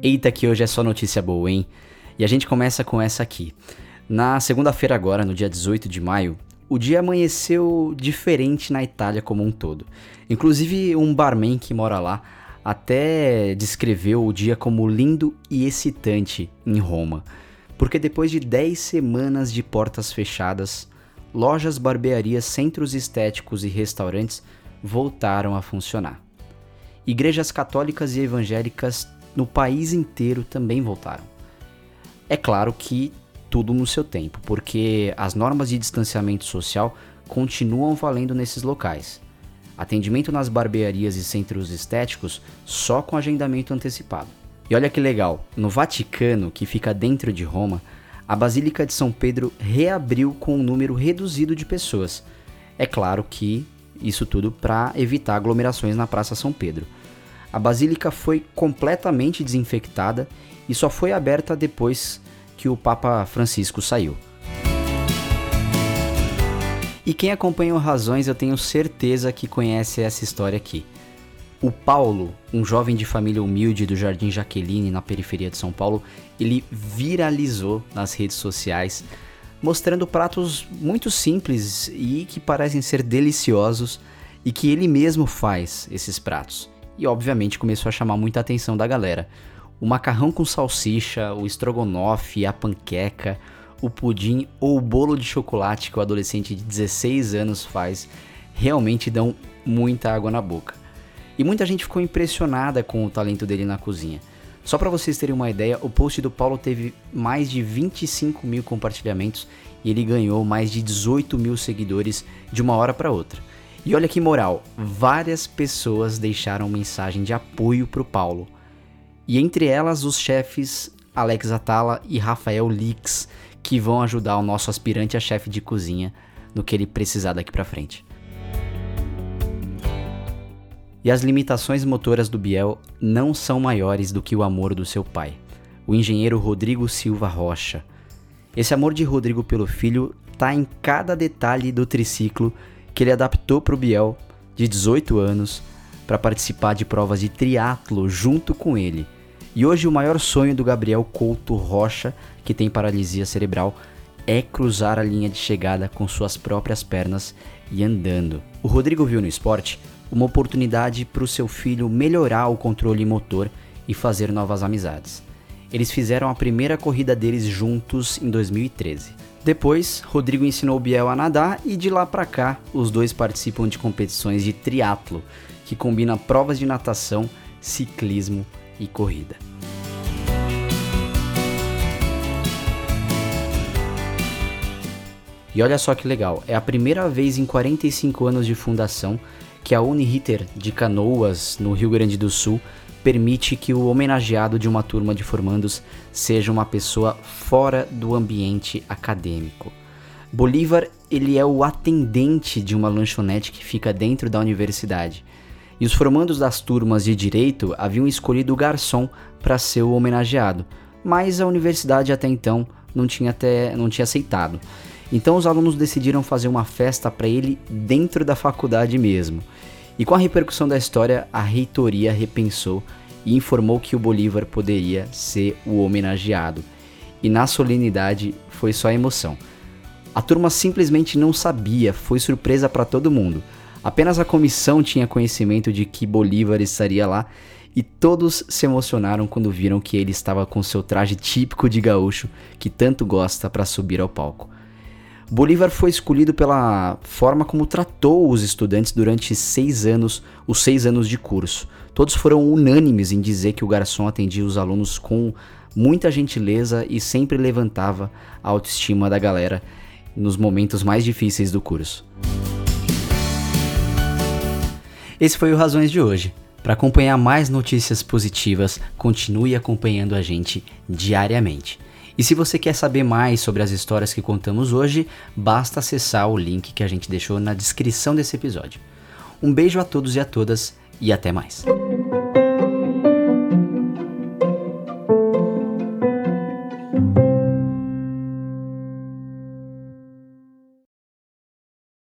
Eita, que hoje é só notícia boa, hein? E a gente começa com essa aqui. Na segunda-feira, agora, no dia 18 de maio, o dia amanheceu diferente na Itália como um todo. Inclusive, um barman que mora lá até descreveu o dia como lindo e excitante em Roma. Porque depois de 10 semanas de portas fechadas, lojas, barbearias, centros estéticos e restaurantes voltaram a funcionar. Igrejas católicas e evangélicas no país inteiro também voltaram. É claro que tudo no seu tempo, porque as normas de distanciamento social continuam valendo nesses locais. Atendimento nas barbearias e centros estéticos só com agendamento antecipado. E olha que legal, no Vaticano, que fica dentro de Roma, a Basílica de São Pedro reabriu com um número reduzido de pessoas. É claro que isso tudo para evitar aglomerações na Praça São Pedro. A basílica foi completamente desinfectada e só foi aberta depois que o Papa Francisco saiu. E quem acompanha o Razões, eu tenho certeza que conhece essa história aqui. O Paulo, um jovem de família humilde do Jardim Jaqueline, na periferia de São Paulo, ele viralizou nas redes sociais, mostrando pratos muito simples e que parecem ser deliciosos e que ele mesmo faz esses pratos. E obviamente começou a chamar muita atenção da galera o macarrão com salsicha, o estrogonofe, a panqueca, o pudim ou o bolo de chocolate que o adolescente de 16 anos faz realmente dão muita água na boca. E muita gente ficou impressionada com o talento dele na cozinha. Só para vocês terem uma ideia, o post do Paulo teve mais de 25 mil compartilhamentos e ele ganhou mais de 18 mil seguidores de uma hora para outra. E olha que moral, várias pessoas deixaram mensagem de apoio pro Paulo e entre elas os chefes Alex Atala e Rafael Lix, que vão ajudar o nosso aspirante a chefe de cozinha no que ele precisar daqui para frente. E as limitações motoras do Biel não são maiores do que o amor do seu pai, o engenheiro Rodrigo Silva Rocha. Esse amor de Rodrigo pelo filho tá em cada detalhe do triciclo que ele adaptou para o Biel, de 18 anos, para participar de provas de triatlo junto com ele e hoje o maior sonho do Gabriel Couto Rocha, que tem paralisia cerebral, é cruzar a linha de chegada com suas próprias pernas e andando. O Rodrigo viu no esporte uma oportunidade para o seu filho melhorar o controle motor e fazer novas amizades. Eles fizeram a primeira corrida deles juntos em 2013. Depois, Rodrigo ensinou Biel a nadar e de lá para cá, os dois participam de competições de triatlo, que combina provas de natação, ciclismo e corrida. E olha só que legal, é a primeira vez em 45 anos de fundação que a Uniriter de Canoas, no Rio Grande do Sul, permite que o homenageado de uma turma de formandos seja uma pessoa fora do ambiente acadêmico. Bolívar, ele é o atendente de uma lanchonete que fica dentro da universidade. E os formandos das turmas de direito haviam escolhido o garçom para ser o homenageado, mas a universidade até então não tinha, até, não tinha aceitado. Então os alunos decidiram fazer uma festa para ele dentro da faculdade mesmo. E com a repercussão da história, a reitoria repensou e informou que o Bolívar poderia ser o homenageado. E na solenidade foi só emoção. A turma simplesmente não sabia, foi surpresa para todo mundo. Apenas a comissão tinha conhecimento de que Bolívar estaria lá e todos se emocionaram quando viram que ele estava com seu traje típico de gaúcho que tanto gosta para subir ao palco. Bolívar foi escolhido pela forma como tratou os estudantes durante seis anos, os seis anos de curso. Todos foram unânimes em dizer que o garçom atendia os alunos com muita gentileza e sempre levantava a autoestima da galera nos momentos mais difíceis do curso. Esse foi o Razões de hoje. Para acompanhar mais notícias positivas, continue acompanhando a gente diariamente. E se você quer saber mais sobre as histórias que contamos hoje, basta acessar o link que a gente deixou na descrição desse episódio. Um beijo a todos e a todas e até mais.